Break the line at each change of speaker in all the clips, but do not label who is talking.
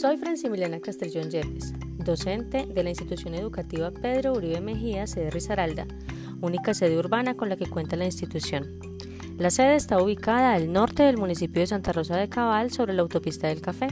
Soy Francimiliana Castellón Yepes, docente de la institución educativa Pedro Uribe Mejía, sede Risaralda, única sede urbana con la que cuenta la institución. La sede está ubicada al norte del municipio de Santa Rosa de Cabal, sobre la autopista del Café.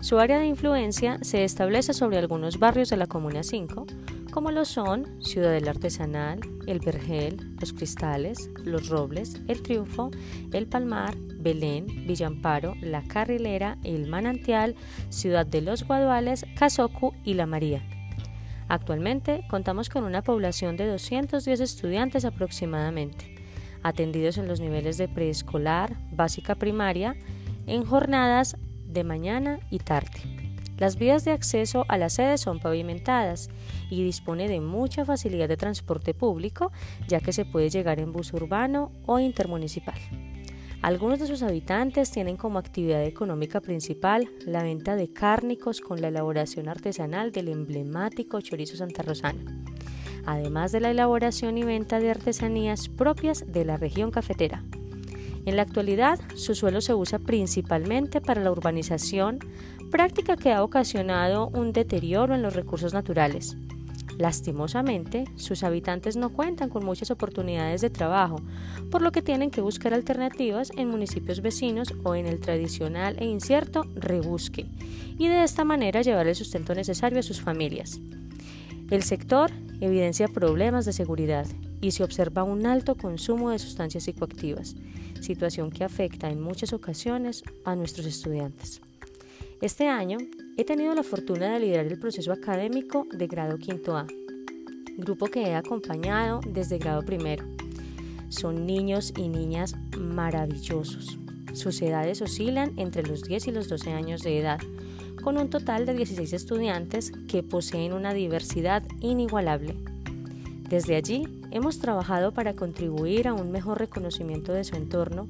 Su área de influencia se establece sobre algunos barrios de la Comuna 5, como lo son Ciudadela Artesanal, El Vergel, Los Cristales, Los Robles, El Triunfo, El Palmar, Belén, Villamparo, La Carrilera, El Manantial, Ciudad de los Guaduales, Casocu y La María. Actualmente contamos con una población de 210 estudiantes aproximadamente, atendidos en los niveles de preescolar, básica primaria, en jornadas de mañana y tarde. Las vías de acceso a la sede son pavimentadas y dispone de mucha facilidad de transporte público, ya que se puede llegar en bus urbano o intermunicipal. Algunos de sus habitantes tienen como actividad económica principal la venta de cárnicos con la elaboración artesanal del emblemático chorizo santarrosano, además de la elaboración y venta de artesanías propias de la región cafetera. En la actualidad, su suelo se usa principalmente para la urbanización, práctica que ha ocasionado un deterioro en los recursos naturales. Lastimosamente, sus habitantes no cuentan con muchas oportunidades de trabajo, por lo que tienen que buscar alternativas en municipios vecinos o en el tradicional e incierto rebusque, y de esta manera llevar el sustento necesario a sus familias. El sector evidencia problemas de seguridad y se observa un alto consumo de sustancias psicoactivas, situación que afecta en muchas ocasiones a nuestros estudiantes. Este año he tenido la fortuna de liderar el proceso académico de grado quinto A, grupo que he acompañado desde grado primero. Son niños y niñas maravillosos. Sus edades oscilan entre los 10 y los 12 años de edad, con un total de 16 estudiantes que poseen una diversidad inigualable. Desde allí hemos trabajado para contribuir a un mejor reconocimiento de su entorno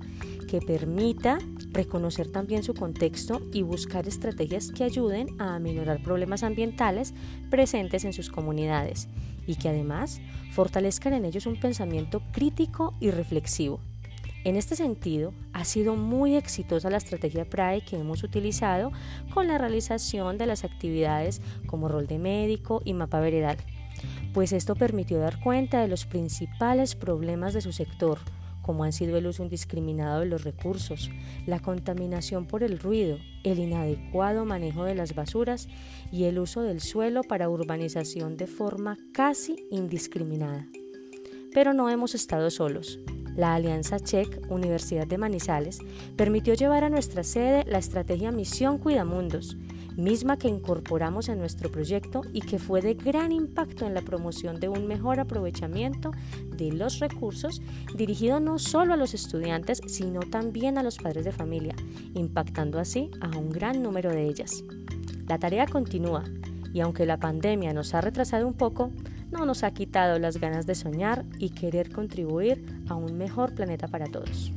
que permita reconocer también su contexto y buscar estrategias que ayuden a aminorar problemas ambientales presentes en sus comunidades y que además fortalezcan en ellos un pensamiento crítico y reflexivo. En este sentido, ha sido muy exitosa la estrategia PRAE que hemos utilizado con la realización de las actividades como rol de médico y mapa veredal pues esto permitió dar cuenta de los principales problemas de su sector, como han sido el uso indiscriminado de los recursos, la contaminación por el ruido, el inadecuado manejo de las basuras y el uso del suelo para urbanización de forma casi indiscriminada. Pero no hemos estado solos. La Alianza CHEC Universidad de Manizales permitió llevar a nuestra sede la estrategia Misión Cuidamundos, misma que incorporamos en nuestro proyecto y que fue de gran impacto en la promoción de un mejor aprovechamiento de los recursos dirigido no solo a los estudiantes, sino también a los padres de familia, impactando así a un gran número de ellas. La tarea continúa y aunque la pandemia nos ha retrasado un poco, no nos ha quitado las ganas de soñar y querer contribuir a un mejor planeta para todos.